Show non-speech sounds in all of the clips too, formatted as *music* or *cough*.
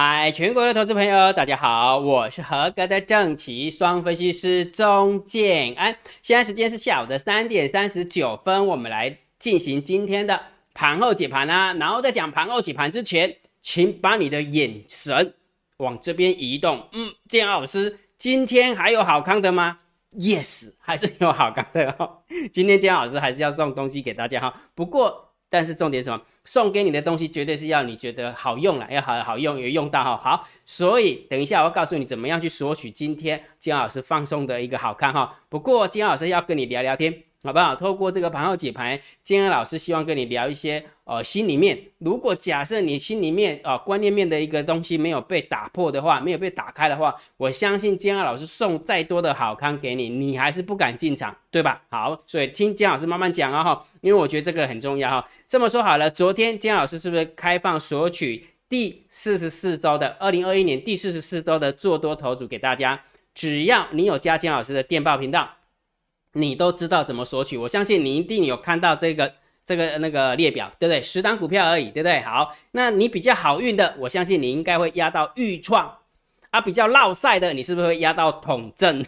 嗨，全国的投资朋友，大家好，我是合格的正奇双分析师钟建安。现在时间是下午的三点三十九分，我们来进行今天的盘后解盘啊。然后在讲盘后解盘之前，请把你的眼神往这边移动。嗯，建安老师，今天还有好康的吗？Yes，还是有好康的哦。*laughs* 今天建安老师还是要送东西给大家哈。不过。但是重点是什么？送给你的东西绝对是要你觉得好用了，要好好用，有用到哈。好，所以等一下我要告诉你怎么样去索取今天金老师放送的一个好看哈。不过金老师要跟你聊聊天。好不好？透过这个盘后解盘，金安老师希望跟你聊一些，呃，心里面，如果假设你心里面啊观念面的一个东西没有被打破的话，没有被打开的话，我相信金安老师送再多的好康给你，你还是不敢进场，对吧？好，所以听金老师慢慢讲啊哈，因为我觉得这个很重要哈。这么说好了，昨天金老师是不是开放索取第四十四周的二零二一年第四十四周的做多头组给大家？只要你有加金老师的电报频道。你都知道怎么索取，我相信你一定有看到这个这个那个列表，对不对？十档股票而已，对不对？好，那你比较好运的，我相信你应该会压到豫创啊，比较落赛的，你是不是会压到统正？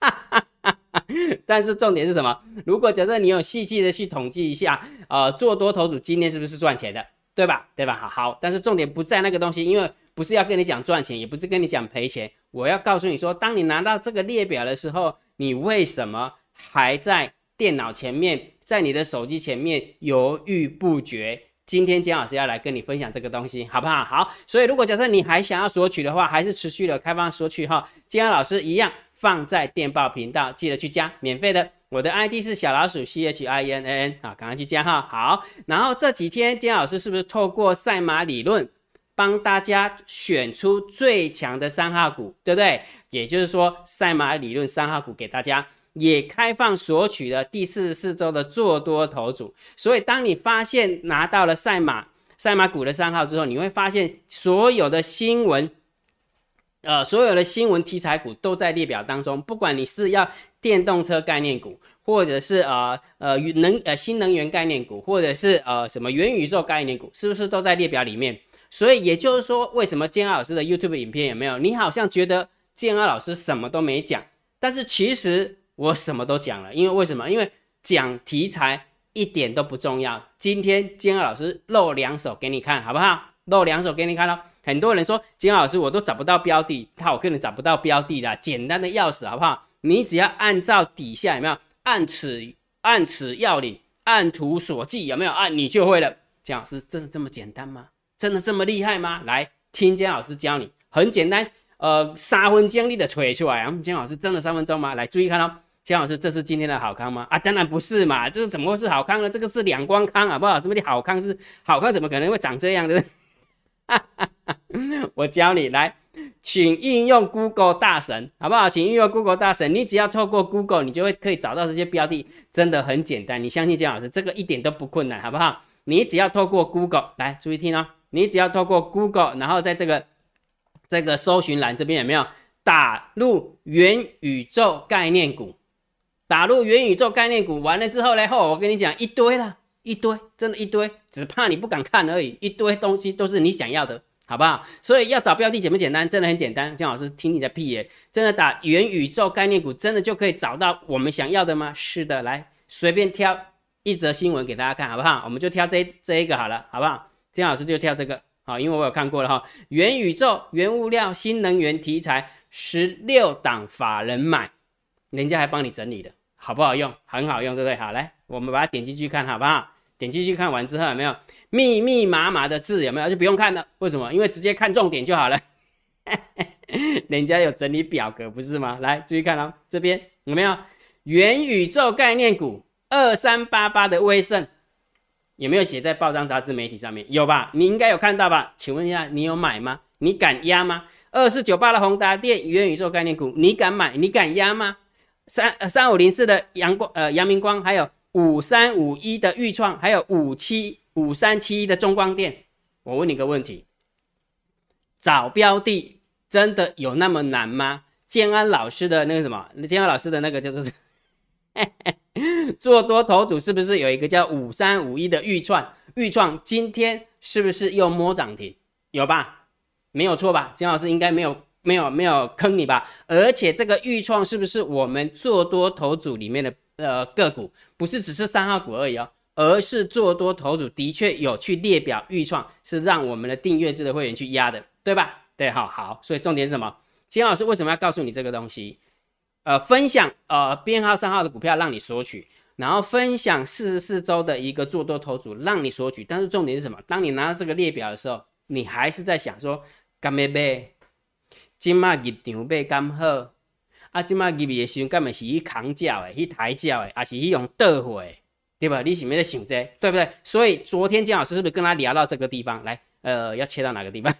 *laughs* 但是重点是什么？如果假设你有细细的去统计一下，呃，做多头组今天是不是赚钱的，对吧？对吧？好，好，但是重点不在那个东西，因为不是要跟你讲赚钱，也不是跟你讲赔钱，我要告诉你说，当你拿到这个列表的时候。你为什么还在电脑前面，在你的手机前面犹豫不决？今天姜老师要来跟你分享这个东西，好不好？好，所以如果假设你还想要索取的话，还是持续的开放索取哈。姜老师一样放在电报频道，记得去加，免费的。我的 ID 是小老鼠 C H I N N 啊，赶快去加哈。好，然后这几天姜老师是不是透过赛马理论？帮大家选出最强的三号股，对不对？也就是说，赛马理论三号股给大家也开放索取了第四十四周的做多头组。所以，当你发现拿到了赛马赛马股的三号之后，你会发现所有的新闻，呃，所有的新闻题材股都在列表当中。不管你是要电动车概念股，或者是呃呃能呃新能源概念股，或者是呃什么元宇宙概念股，是不是都在列表里面？所以也就是说，为什么建安老师的 YouTube 影片也没有？你好像觉得建安老师什么都没讲，但是其实我什么都讲了。因为为什么？因为讲题材一点都不重要。今天建安老师露两手给你看，好不好？露两手给你看哦。很多人说建安老师我都找不到标的，他我根本找不到标的的，简单的要死，好不好？你只要按照底下有没有按此按此要领，按图索骥有没有按你就会了。建老师真的这么简单吗？真的这么厉害吗？来听姜老师教你，很简单，呃，三分钟你的锤出来啊！姜老师真的三分钟吗？来注意看哦，姜老师，这是今天的好康吗？啊，当然不是嘛，这是怎么会是好康呢？这个是两光康好不好？什么的好康是好康，怎么可能会长这样的？*laughs* 我教你来，请应用 Google 大神好不好？请应用 Google 大神，你只要透过 Google，你就会可以找到这些标的，真的很简单。你相信姜老师，这个一点都不困难，好不好？你只要透过 Google 来，注意听哦。你只要透过 Google，然后在这个这个搜寻栏这边有没有打入元宇宙概念股？打入元宇宙概念股完了之后呢？后我跟你讲一堆了，一堆，真的一堆，只怕你不敢看而已。一堆东西都是你想要的，好不好？所以要找标的简不简单？真的很简单。姜老师听你的屁耶！真的打元宇宙概念股，真的就可以找到我们想要的吗？是的，来随便挑一则新闻给大家看，好不好？我们就挑这这一个好了，好不好？金老师就跳这个好，因为我有看过了哈。元宇宙、原物料、新能源题材，十六档法人买，人家还帮你整理的，好不好用？很好用，对不对？好，来，我们把它点进去看，好不好？点进去看完之后有没有密密麻麻的字？有没有？就不用看了。为什么？因为直接看重点就好了。*laughs* 人家有整理表格，不是吗？来，注意看哦，这边有没有元宇宙概念股二三八八的威盛？有没有写在报章、杂志、媒体上面？有吧？你应该有看到吧？请问一下，你有买吗？你敢压吗？二四九八的宏达电元宇宙概念股，你敢买？你敢压吗？三三五零四的阳光呃阳明光，还有五三五一的裕创，还有五七五三七一的中光电。我问你个问题：找标的真的有那么难吗？建安老师的那个什么？建安老师的那个叫做。做多头组是不是有一个叫五三五一的预创？预创今天是不是又摸涨停？有吧？没有错吧？金老师应该没有没有没有坑你吧？而且这个豫创是不是我们做多头组里面的呃个股？不是只是三号股而已哦，而是做多头组的确有去列表豫创，是让我们的订阅制的会员去压的，对吧？对，好好，所以重点是什么？金老师为什么要告诉你这个东西？呃，分享呃编号三号的股票让你索取，然后分享四十四周的一个做多头组让你索取，但是重点是什么？当你拿到这个列表的时候，你还是在想说，干咩买？今麦入场买刚好，啊，今麦入去的时候，干咪是去扛脚的，去抬脚的，还是去用倒货的，对吧？你是没在想这，对不对？所以昨天姜老师是不是跟他聊到这个地方？来，呃，要切到哪个地方？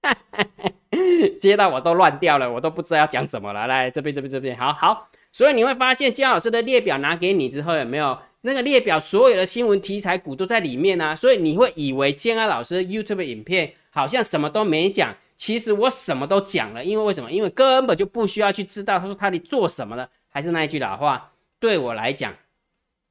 *laughs* 接到我都乱掉了，我都不知道要讲什么了。来这边这边这边，好好。所以你会发现姜老师的列表拿给你之后，有没有那个列表所有的新闻题材股都在里面呢？所以你会以为姜安老师 YouTube 影片好像什么都没讲，其实我什么都讲了。因为为什么？因为根本就不需要去知道他说他得做什么了。还是那一句老话，对我来讲。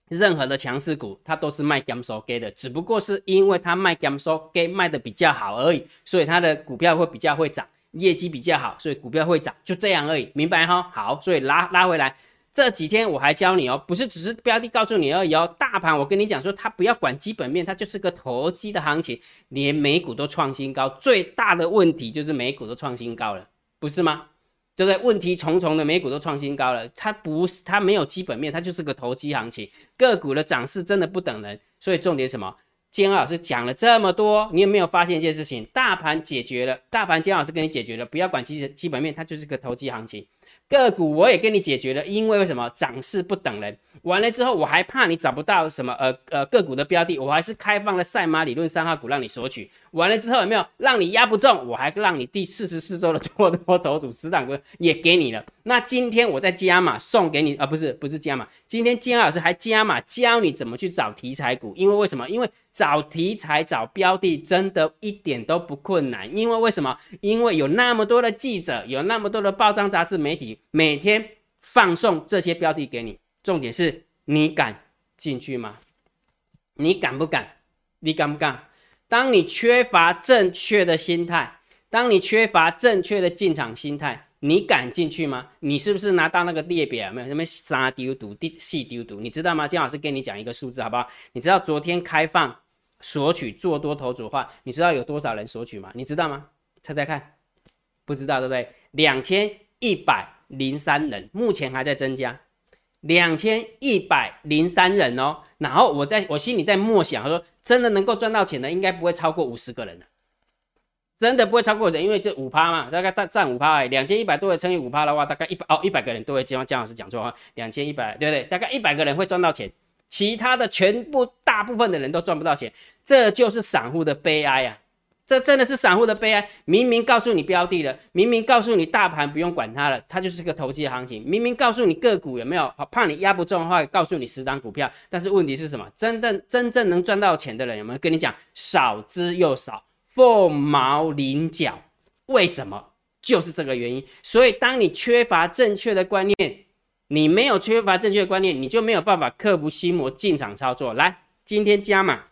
任何的强势股，它都是卖 gam 收 g 的，只不过是因为它卖 gam 收 g 卖的比较好而已，所以它的股票会比较会涨，业绩比较好，所以股票会涨，就这样而已，明白哈？好，所以拉拉回来，这几天我还教你哦，不是只是标的告诉你而已哦，大盘我跟你讲说，它不要管基本面，它就是个投机的行情，连美股都创新高，最大的问题就是美股都创新高了，不是吗？对不对？问题重重的，美股都创新高了，它不是它没有基本面，它就是个投机行情，个股的涨势真的不等人。所以重点什么？金老师讲了这么多，你有没有发现一件事情？大盘解决了，大盘金老师跟你解决了，不要管基基本面，它就是个投机行情。个股我也跟你解决了，因为为什么涨势不等人？完了之后我还怕你找不到什么呃呃 *laughs* 个股的标的，我还是开放了赛马理论三号股让你索取。完了之后有没有让你压不中？我还让你第四十四周的做多头组十档股也给你了。那今天我在加码送给你啊，不是不是加码，今天金老师还加码教你怎么去找题材股，因为为什么？因为找题材找标的真的一点都不困难，因为为什么？因为有那么多的记者，有那么多的报章杂志媒体。每天放送这些标的给你，重点是你敢进去吗？你敢不敢？你敢不敢？当你缺乏正确的心态，当你缺乏正确的进场心态，你敢进去吗？你是不是拿到那个列表？没有什么三丢毒、第细丢毒，你知道吗？金老师跟你讲一个数字，好不好？你知道昨天开放索取做多头组的话，你知道有多少人索取吗？你知道吗？猜猜看，不知道对不对？两千一百。零三人目前还在增加，两千一百零三人哦。然后我在我心里在默想，说真的能够赚到钱的，应该不会超过五十个人了，真的不会超过人，因为这五趴嘛，大概占占五趴，两千一百多人乘以五趴的话，大概一百哦一百个人都会。江江老师讲错话，两千一百对不对？大概一百个人会赚到钱，其他的全部大部分的人都赚不到钱，这就是散户的悲哀啊。这真的是散户的悲哀。明明告诉你标的了，明明告诉你大盘不用管它了，它就是个投机的行情。明明告诉你个股有没有，怕你压不中的话，告诉你十档股票。但是问题是什么？真正真正能赚到钱的人有没有？跟你讲，少之又少，凤毛麟角。为什么？就是这个原因。所以当你缺乏正确的观念，你没有缺乏正确的观念，你就没有办法克服心魔进场操作。来，今天加码。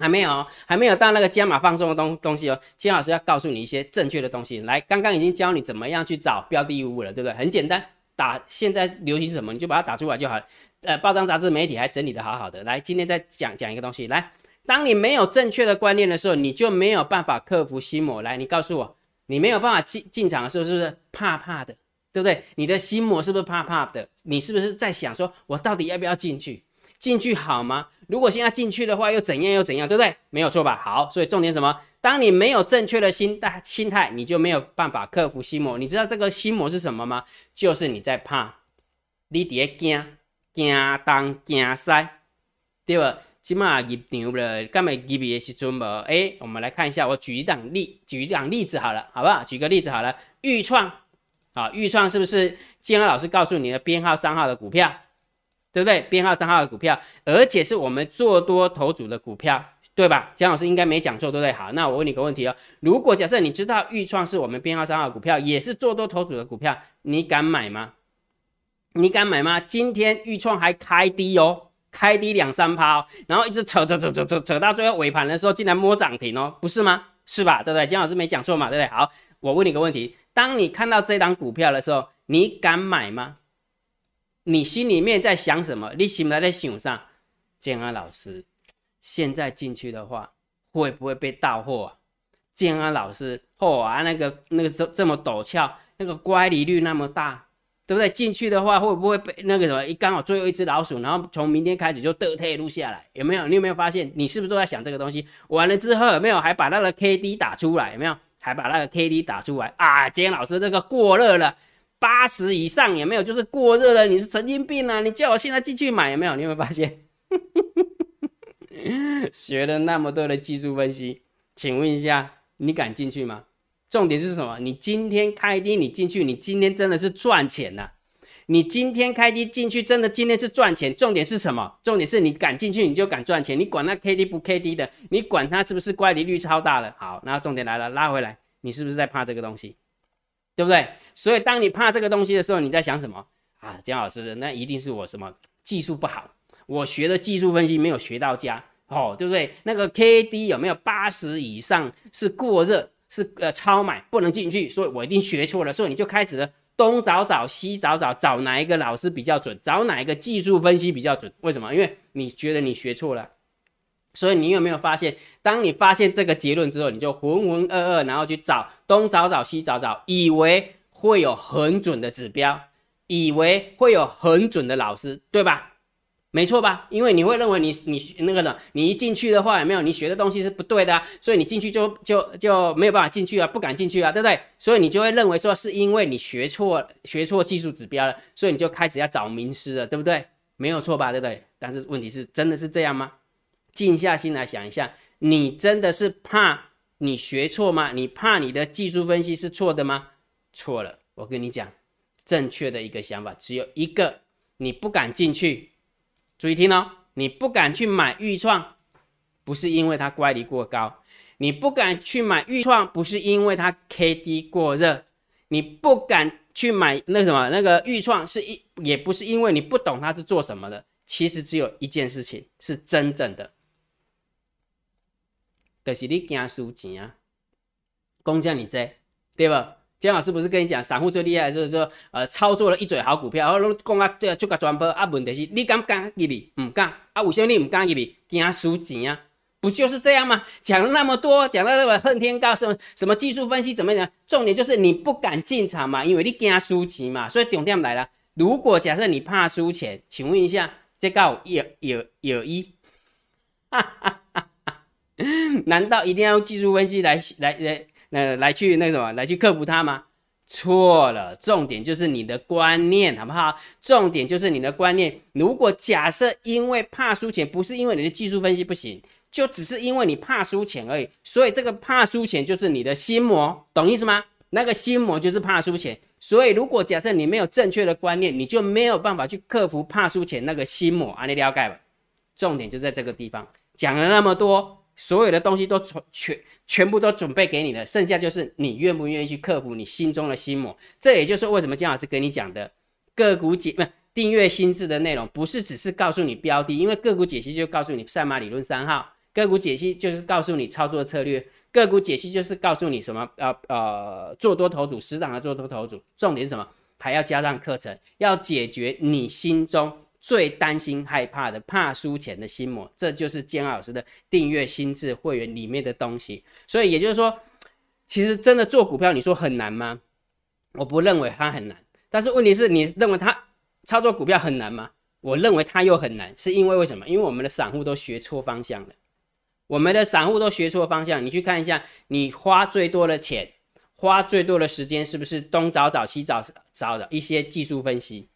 还没有，还没有到那个加码放松的东东西哦。金老师要告诉你一些正确的东西。来，刚刚已经教你怎么样去找标的物了，对不对？很简单，打现在流行是什么，你就把它打出来就好了。呃，报章杂志媒体还整理的好好的。来，今天再讲讲一个东西。来，当你没有正确的观念的时候，你就没有办法克服心魔。来，你告诉我，你没有办法进进场的时候，是不是怕怕的？对不对？你的心魔是不是怕怕的？你是不是在想说，我到底要不要进去？进去好吗？如果现在进去的话，又怎样又怎样，对不对？没有错吧？好，所以重点什么？当你没有正确的心态心态，你就没有办法克服心魔。你知道这个心魔是什么吗？就是你在怕，你伫惊惊东惊西，对吧？起码入场了，干嘛入的时阵无？哎，我们来看一下，我举一档例，举一档例子好了，好不好？举个例子好了，豫创，啊，豫创是不是建安老师告诉你的编号三号的股票？对不对？编号三号的股票，而且是我们做多头组的股票，对吧？姜老师应该没讲错，对不对？好，那我问你个问题哦，如果假设你知道豫创是我们编号三号股票，也是做多头组的股票，你敢买吗？你敢买吗？今天豫创还开低哦，开低两三趴，然后一直扯扯扯扯扯扯到最后尾盘的时候，竟然摸涨停哦，不是吗？是吧？对不对？姜老师没讲错嘛，对不对？好，我问你个问题：当你看到这档股票的时候，你敢买吗？你心里面在想什么？你心里在想上？建安老师现在进去的话，会不会被盗货啊？建安老师，嚯啊，那个那个这这么陡峭，那个乖离率那么大。对不对？进去的话会不会被那个什么？一刚好最后一只老鼠，然后从明天开始就得退路下来，有没有？你有没有发现？你是不是都在想这个东西？完了之后有没有还把那个 K D 打出来？有没有？还把那个 K D 打出来啊？建安老师这个过热了，八十以上有没有？就是过热了，你是神经病啊！你叫我现在进去买有没有？你有没有发现？*laughs* 学了那么多的技术分析，请问一下，你敢进去吗？重点是什么？你今天开低，你进去，你今天真的是赚钱了。你今天开低进去，真的今天是赚钱。重点是什么？重点是你敢进去，你就敢赚钱。你管那 K D 不 K D 的，你管它是不是乖离率超大了。好，那重点来了，拉回来，你是不是在怕这个东西？对不对？所以当你怕这个东西的时候，你在想什么啊？姜老师，那一定是我什么技术不好，我学的技术分析没有学到家，哦，对不对？那个 K D 有没有八十以上是过热？是呃超买不能进去，所以我一定学错了，所以你就开始了东找找西找找，找哪一个老师比较准，找哪一个技术分析比较准？为什么？因为你觉得你学错了，所以你有没有发现，当你发现这个结论之后，你就浑浑噩噩，然后去找东找找西找找，以为会有很准的指标，以为会有很准的老师，对吧？没错吧？因为你会认为你你那个呢，你一进去的话，有没有你学的东西是不对的，所以你进去就就就没有办法进去啊，不敢进去啊，对不对？所以你就会认为说是因为你学错学错技术指标了，所以你就开始要找名师了，对不对？没有错吧？对不对？但是问题是真的是这样吗？静下心来想一下，你真的是怕你学错吗？你怕你的技术分析是错的吗？错了，我跟你讲，正确的一个想法只有一个，你不敢进去。注意听哦，你不敢去买豫创，不是因为它乖离过高；你不敢去买豫创，不是因为它 K D 过热；你不敢去买那什么那个豫创，是一也不是因为你不懂它是做什么的。其实只有一件事情是真正的，就是你惊输钱啊，公家你在对吧？姜老师不是跟你讲，散户最厉害就是说，呃，操作了一嘴好股票，然后讲啊，这就个转播啊，问题是，你敢不敢入去？唔敢啊？为什么你唔敢入去？惊输钱啊？不就是这样吗？讲了那么多，讲了那么恨天高什么什么技术分析怎么样？重点就是你不敢进场嘛，因为你惊输钱嘛。所以重点来了，如果假设你怕输钱，请问一下，这个有有有一，哈 *laughs* 哈 *laughs* 难道一定要用技术分析来来来？呃来去那什么来去克服它吗？错了，重点就是你的观念，好不好？重点就是你的观念。如果假设因为怕输钱，不是因为你的技术分析不行，就只是因为你怕输钱而已。所以这个怕输钱就是你的心魔，懂意思吗？那个心魔就是怕输钱。所以如果假设你没有正确的观念，你就没有办法去克服怕输钱那个心魔啊！你了解吧？重点就在这个地方，讲了那么多。所有的东西都全全全部都准备给你了，剩下就是你愿不愿意去克服你心中的心魔。这也就是为什么姜老师跟你讲的个股解不订阅心智的内容，不是只是告诉你标的，因为个股解析就告诉你赛马理论三号，个股解析就是告诉你操作策略，个股解析就是告诉你什么呃呃做多头组，十档的做多头组，重点是什么？还要加上课程，要解决你心中。最担心害怕的怕输钱的心魔，这就是姜老师的订阅心智会员里面的东西。所以也就是说，其实真的做股票，你说很难吗？我不认为它很难。但是问题是，你认为它操作股票很难吗？我认为它又很难，是因为为什么？因为我们的散户都学错方向了。我们的散户都学错方向。你去看一下，你花最多的钱，花最多的时间，是不是东找找西找找的一些技术分析，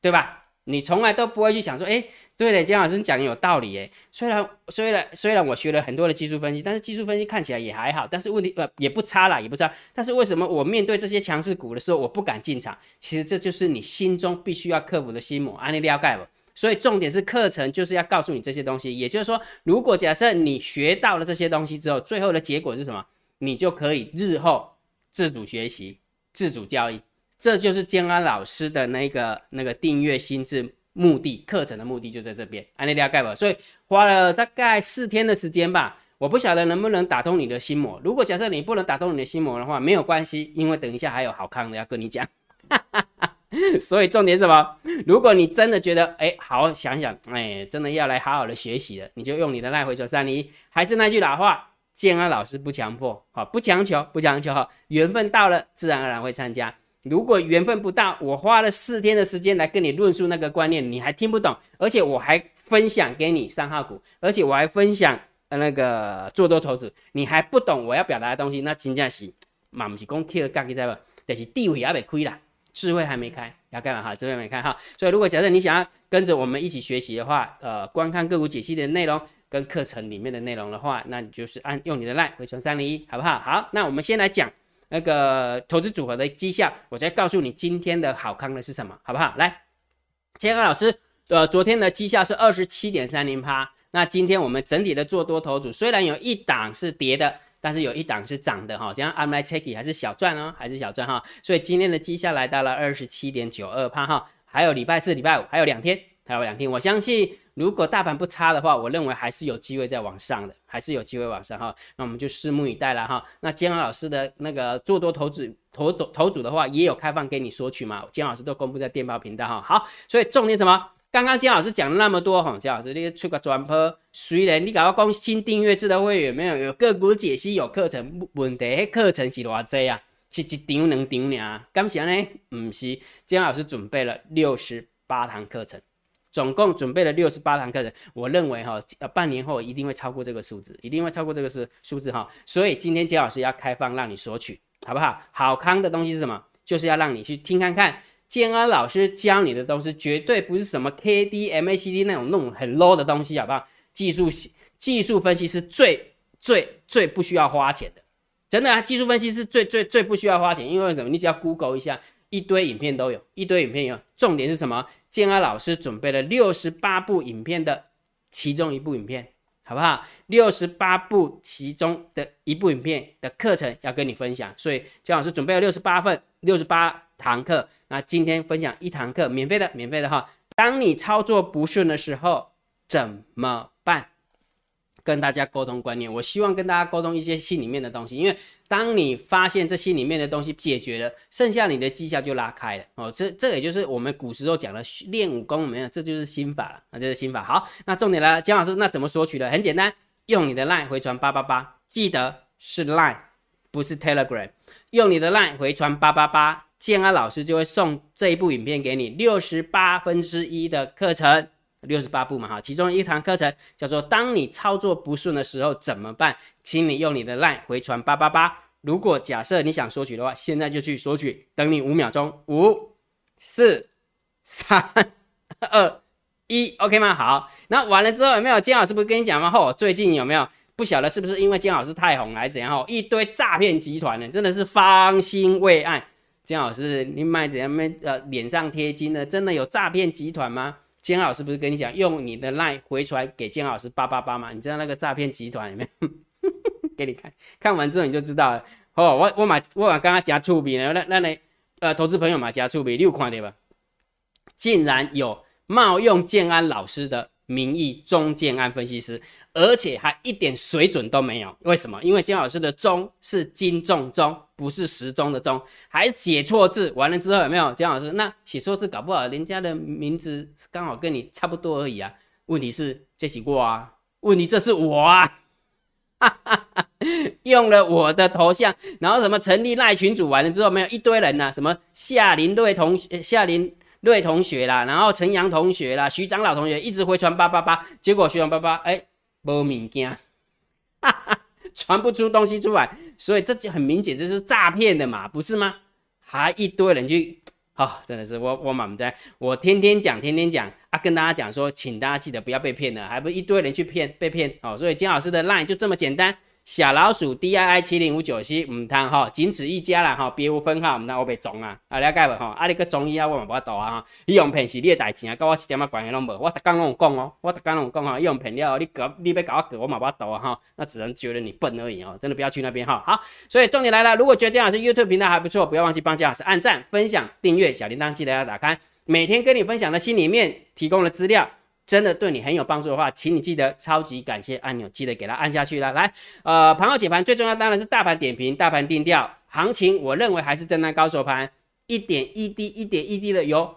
对吧？你从来都不会去想说，哎，对了，姜老师讲的有道理，哎，虽然虽然虽然我学了很多的技术分析，但是技术分析看起来也还好，但是问题呃也不差啦，也不差。但是为什么我面对这些强势股的时候，我不敢进场？其实这就是你心中必须要克服的心魔，安利了解不？所以重点是课程就是要告诉你这些东西，也就是说，如果假设你学到了这些东西之后，最后的结果是什么？你就可以日后自主学习、自主交易。这就是建安老师的那个那个订阅心智目的课程的目的就在这边，安利了解吧。所以花了大概四天的时间吧，我不晓得能不能打通你的心魔。如果假设你不能打通你的心魔的话，没有关系，因为等一下还有好康的要跟你讲。*laughs* 所以重点是什么？如果你真的觉得哎，好好想想，哎，真的要来好好的学习了，你就用你的赖回球三零一。还是那句老话，建安老师不强迫，好，不强求，不强求哈。缘分到了，自然而然会参加。如果缘分不到，我花了四天的时间来跟你论述那个观念，你还听不懂，而且我还分享给你三号股，而且我还分享那个做多投资，你还不懂我要表达的东西，那真正是嘛不是讲贴个杠，知道吧？但是地位也没亏啦。智慧还没开，要干嘛哈？智慧没开哈，所以如果假设你想要跟着我们一起学习的话，呃，观看个股解析的内容跟课程里面的内容的话，那你就是按用你的 line 回传三零一，好不好？好，那我们先来讲那个投资组合的绩效，我再告诉你今天的好康的是什么，好不好？来，杰克老师，呃，昨天的绩效是二十七点三零趴，那今天我们整体的做多头组虽然有一档是跌的。但是有一档是涨的哈，这样 I'm like checky 还是小赚哦，还是小赚哈，所以今天的绩效来到了二十七点九二趴哈，还有礼拜四、礼拜五还有两天，还有两天，我相信如果大盘不差的话，我认为还是有机会再往上的，还是有机会往上哈，那我们就拭目以待了哈。那姜老师的那个做多投资投投投组的话，也有开放给你索取嘛，姜老师都公布在电报频道哈。好，所以重点什么？刚刚姜老师讲了那么多哈，姜老师你出个转播，虽然你搞个公新订阅制的会员没有有个股解析有课程，问题课程是偌济啊？是一场两场尔？感谢呢？唔是，姜老师准备了六十八堂课程，总共准备了六十八堂课程。我认为哈，呃，半年后一定会超过这个数字，一定会超过这个是数字哈。所以今天姜老师要开放让你索取，好不好？好康的东西是什么？就是要让你去听看看。建安老师教你的东西绝对不是什么 K D M A C D 那种那种很 low 的东西，好不好？技术技术分析是最最最不需要花钱的，真的啊！技术分析是最最最不需要花钱，因为什么？你只要 Google 一下，一堆影片都有，一堆影片有。重点是什么？建安老师准备了六十八部影片的其中一部影片，好不好？六十八部其中的一部影片的课程要跟你分享，所以建老师准备了六十八份，六十八。堂课，那今天分享一堂课，免费的，免费的哈。当你操作不顺的时候怎么？跟大家沟通观念，我希望跟大家沟通一些心里面的东西。因为当你发现这心里面的东西解决了，剩下你的绩效就拉开了哦。这这也就是我们古时候讲的练武功没有，这就是心法了。那这是心法。好，那重点来了，姜老师，那怎么索取的？很简单，用你的 line 回传八八八，记得是 line，不是 telegram。用你的 line 回传八八八。建安老师就会送这一部影片给你，六十八分之一的课程，六十八部嘛哈，其中一堂课程叫做“当你操作不顺的时候怎么办”，请你用你的 line 回传八八八。如果假设你想索取的话，现在就去索取，等你五秒钟，五、四、三、二、一，OK 吗？好，那完了之后有没有？姜老师不是跟你讲吗？吼，最近有没有？不晓得是不是因为姜老师太红还是怎样？吼，一堆诈骗集团呢，真的是芳心未艾。姜老师，你买的什么呃脸上贴金的，真的有诈骗集团吗？姜老师不是跟你讲，用你的 line 回传给姜老师八八八吗？你知道那个诈骗集团有没有？*laughs* 给你看看完之后你就知道了。哦，我我买我买刚刚加触笔呢，那那那呃投资朋友嘛加触笔六块对吧？竟然有冒用建安老师的。名义中建安分析师，而且还一点水准都没有。为什么？因为姜老师的中是金重中，不是时钟的钟，还写错字。完了之后有没有姜老师？那写错字搞不好人家的名字刚好跟你差不多而已啊。问题是这写过啊？问题这是我啊，*laughs* 用了我的头像，然后什么成立赖群主，完了之后没有一堆人呐，什么夏林瑞同，夏林。瑞同学啦，然后陈阳同学啦，徐长老同学一直回传八八八，结果徐长八八哎，无物件，*laughs* 传不出东西出来，所以这就很明显这是诈骗的嘛，不是吗？还一堆人去，哦，真的是我我满在，我天天讲天天讲啊，跟大家讲说，请大家记得不要被骗了，还不一堆人去骗被骗哦，所以金老师的 line 就这么简单。小老鼠 D I I 七零五九七唔通哈，仅此一家啦哈，别无分号，唔通我被中啊，啊了解无吼？啊你个中医啊，我嘛无法度啊哈，伊用骗是你的代志啊，跟我一点仔关系拢无，我逐工拢有讲哦，我逐工拢有讲哈，伊用骗了，你搞你要搞我搞，我嘛无法度啊哈，那只能觉得你笨而已哦，真的不要去那边哈。好，所以重点来了，如果觉得姜老师 YouTube 频道还不错，不要忘记帮姜老师按赞、分享、订阅，小铃铛记得要打开，每天跟你分享的心里面提供的资料。真的对你很有帮助的话，请你记得超级感谢按钮，记得给它按下去了。来，呃，盘后解盘最重要当然是大盘点评、大盘定调，行情我认为还是震荡高手盘，一点一滴、一点一滴的有，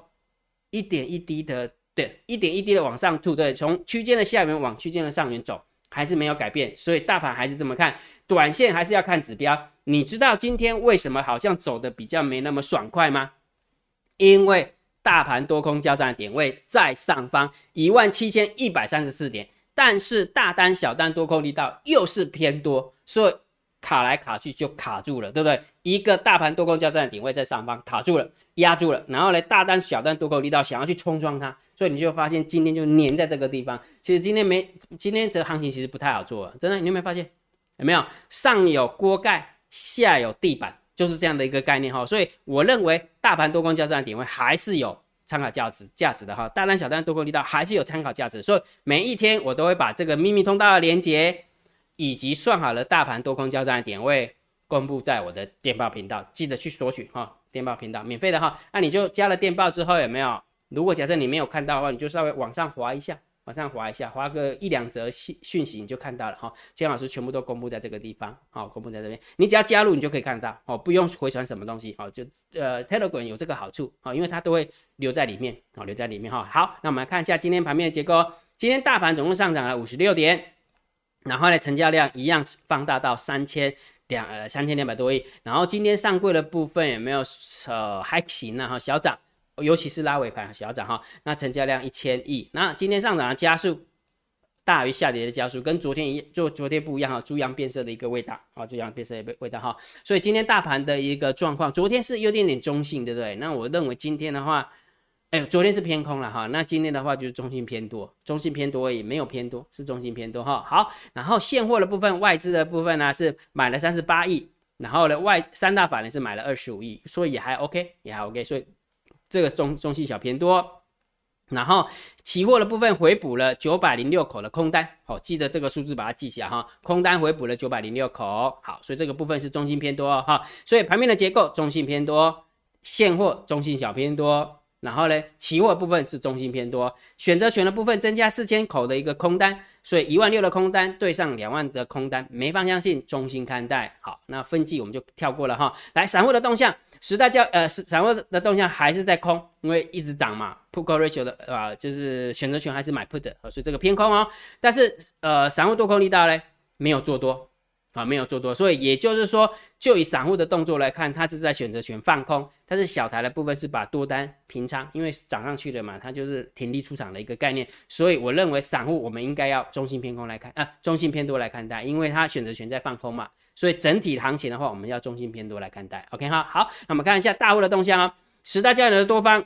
一点一滴的，对，一点一滴的往上吐，对，从区间的下缘往区间的上缘走，还是没有改变，所以大盘还是这么看，短线还是要看指标。你知道今天为什么好像走的比较没那么爽快吗？因为大盘多空交战的点位在上方一万七千一百三十四点，但是大单小单多空力道又是偏多，所以卡来卡去就卡住了，对不对？一个大盘多空交战的点位在上方卡住了，压住了，然后呢大单小单多空力道想要去冲撞它，所以你就发现今天就粘在这个地方。其实今天没今天这个行情其实不太好做，真的，你有没有发现？有没有上有锅盖，下有地板？就是这样的一个概念哈，所以我认为大盘多空交战的点位还是有参考价值价值的哈，大单小单多空力道还是有参考价值，所以每一天我都会把这个秘密通道的连接以及算好了大盘多空交战的点位公布在我的电报频道，记得去索取哈，电报频道免费的哈，那你就加了电报之后有没有？如果假设你没有看到的话，你就稍微往上滑一下。往上滑一下，滑个一两则讯讯息你就看到了哈。姜老师全部都公布在这个地方，好，公布在这边，你只要加入你就可以看到，哦，不用回传什么东西，好，就呃 Telegram 有这个好处，哦，因为它都会留在里面，好，留在里面哈。好，那我们来看一下今天盘面的结构，今天大盘总共上涨了五十六点，然后呢，成交量一样放大到三千两呃三千两百多亿，然后今天上柜的部分有没有呃还行啊哈，小涨。尤其是拉尾盘小涨哈，那成交量一千亿，那今天上涨的加速大于下跌的加速，跟昨天一就昨天不一样哈，猪羊变色的一个味道啊，猪羊变色的味道哈，所以今天大盘的一个状况，昨天是有点点中性，对不对？那我认为今天的话，哎，昨天是偏空了哈，那今天的话就是中性偏多，中性偏多也没有偏多，是中性偏多哈。好，然后现货的部分，外资的部分呢是买了三十八亿，然后呢外三大法人是买了二十五亿，所以也还 OK，也还 OK，所以。这个中中性小偏多，然后期货的部分回补了九百零六口的空单，好，记得这个数字把它记下哈，空单回补了九百零六口，好，所以这个部分是中性偏多哈，所以盘面的结构中性偏多，现货中性小偏多，然后呢，期货部分是中性偏多，选择权的部分增加四千口的一个空单，所以一万六的空单对上两万的空单，没方向性，中性看待，好，那分季我们就跳过了哈，来散户的动向。十大交呃，散户的动向还是在空，因为一直涨嘛，put call ratio 的啊，就是选择权还是买 put，的所以这个偏空哦。但是呃，散户多空力道呢，没有做多啊，没有做多，所以也就是说，就以散户的动作来看，它是在选择权放空，但是小台的部分是把多单平仓，因为涨上去了嘛，它就是停利出场的一个概念。所以我认为散户我们应该要中性偏空来看啊，中性偏多来看待，因为它选择权在放空嘛。所以整体行情的话，我们要中性偏多来看待。OK 哈，好，那我们看一下大户的动向啊。十大交易的多方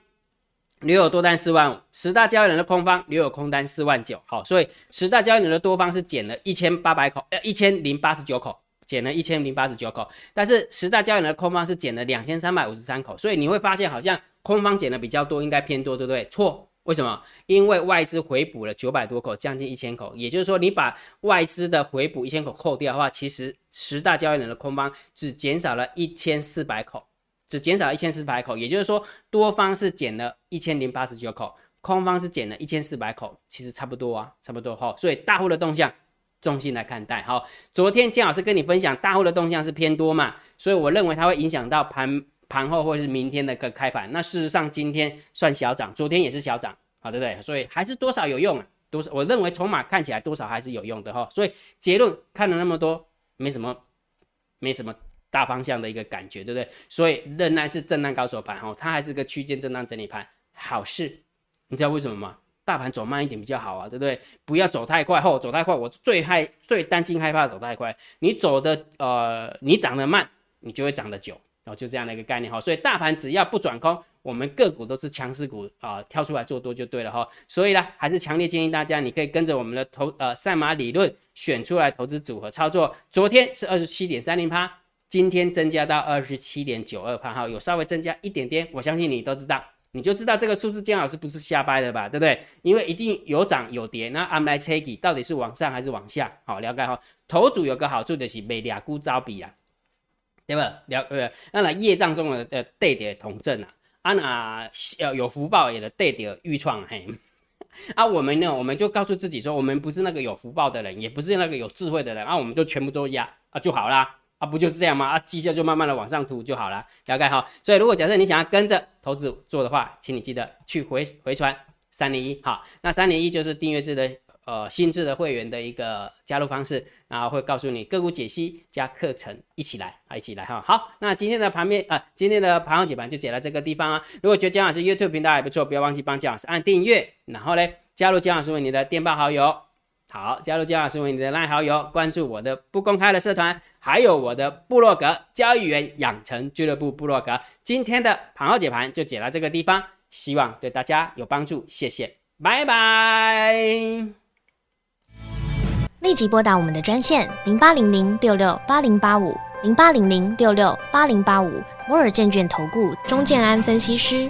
留有多单四万五，十大交易人的空方留有空单四万九。好，所以十大交易人的多方是减了一千八百口，呃，一千零八十九口，减了一千零八十九口。但是十大交易人的空方是减了两千三百五十三口，所以你会发现好像空方减的比较多，应该偏多，对不对？错。为什么？因为外资回补了九百多口，将近一千口。也就是说，你把外资的回补一千口扣掉的话，其实十大交易人的空方只减少了一千四百口，只减少一千四百口。也就是说，多方是减了一千零八十九口，空方是减了一千四百口，其实差不多啊，差不多哈。所以大户的动向，中心来看待哈。昨天姜老师跟你分享，大户的动向是偏多嘛，所以我认为它会影响到盘。盘后或是明天的个开盘，那事实上今天算小涨，昨天也是小涨，好对不对？所以还是多少有用啊，多少我认为筹码看起来多少还是有用的哈。所以结论看了那么多，没什么，没什么大方向的一个感觉，对不对？所以仍然是震荡高手盘哈，它还是个区间震荡整理盘，好事。你知道为什么吗？大盘走慢一点比较好啊，对不对？不要走太快，后走太快，我最害最担心害怕走太快。你走的呃，你涨得慢，你就会涨得久。然后就这样的一个概念哈，所以大盘只要不转空，我们个股都是强势股啊，跳出来做多就对了哈。所以呢，还是强烈建议大家，你可以跟着我们的投呃赛马理论选出来投资组合操作。昨天是二十七点三零趴，今天增加到二十七点九二趴哈，有稍微增加一点点。我相信你都知道，你就知道这个数字姜老师不是瞎掰的吧，对不对？因为一定有涨有跌，那 I'm like checky 到底是往上还是往下？好，了解哈。投组有个好处就是每俩股招比啊。对不？了呃，那那业障中的呃对的同证啊，啊那呃有福报也的对的预创嘿，*laughs* 啊，我们呢，我们就告诉自己说，我们不是那个有福报的人，也不是那个有智慧的人，啊，我们就全部都压啊就好啦。啊，不就是这样吗？啊，绩效就慢慢的往上涂就好了，了解哈。所以如果假设你想要跟着投资做的话，请你记得去回回传三零一，好，那三零一就是订阅制的呃新制的会员的一个加入方式，然后会告诉你个股解析加课程一起来啊，一起来哈。好，那今天的盘面啊，今天的盘后解盘就解到这个地方啊。如果觉得姜老师 YouTube 频道还不错，不要忘记帮姜老师按订阅，然后呢加入姜老师为你的电报好友。好，加入姜老师为你的赖好友，关注我的不公开的社团，还有我的部落格交易员养成俱乐部部落格。今天的盘后解盘就解到这个地方，希望对大家有帮助，谢谢，拜拜。立即拨打我们的专线零八零零六六八零八五零八零零六六八零八五摩尔证券投顾钟建安分析师。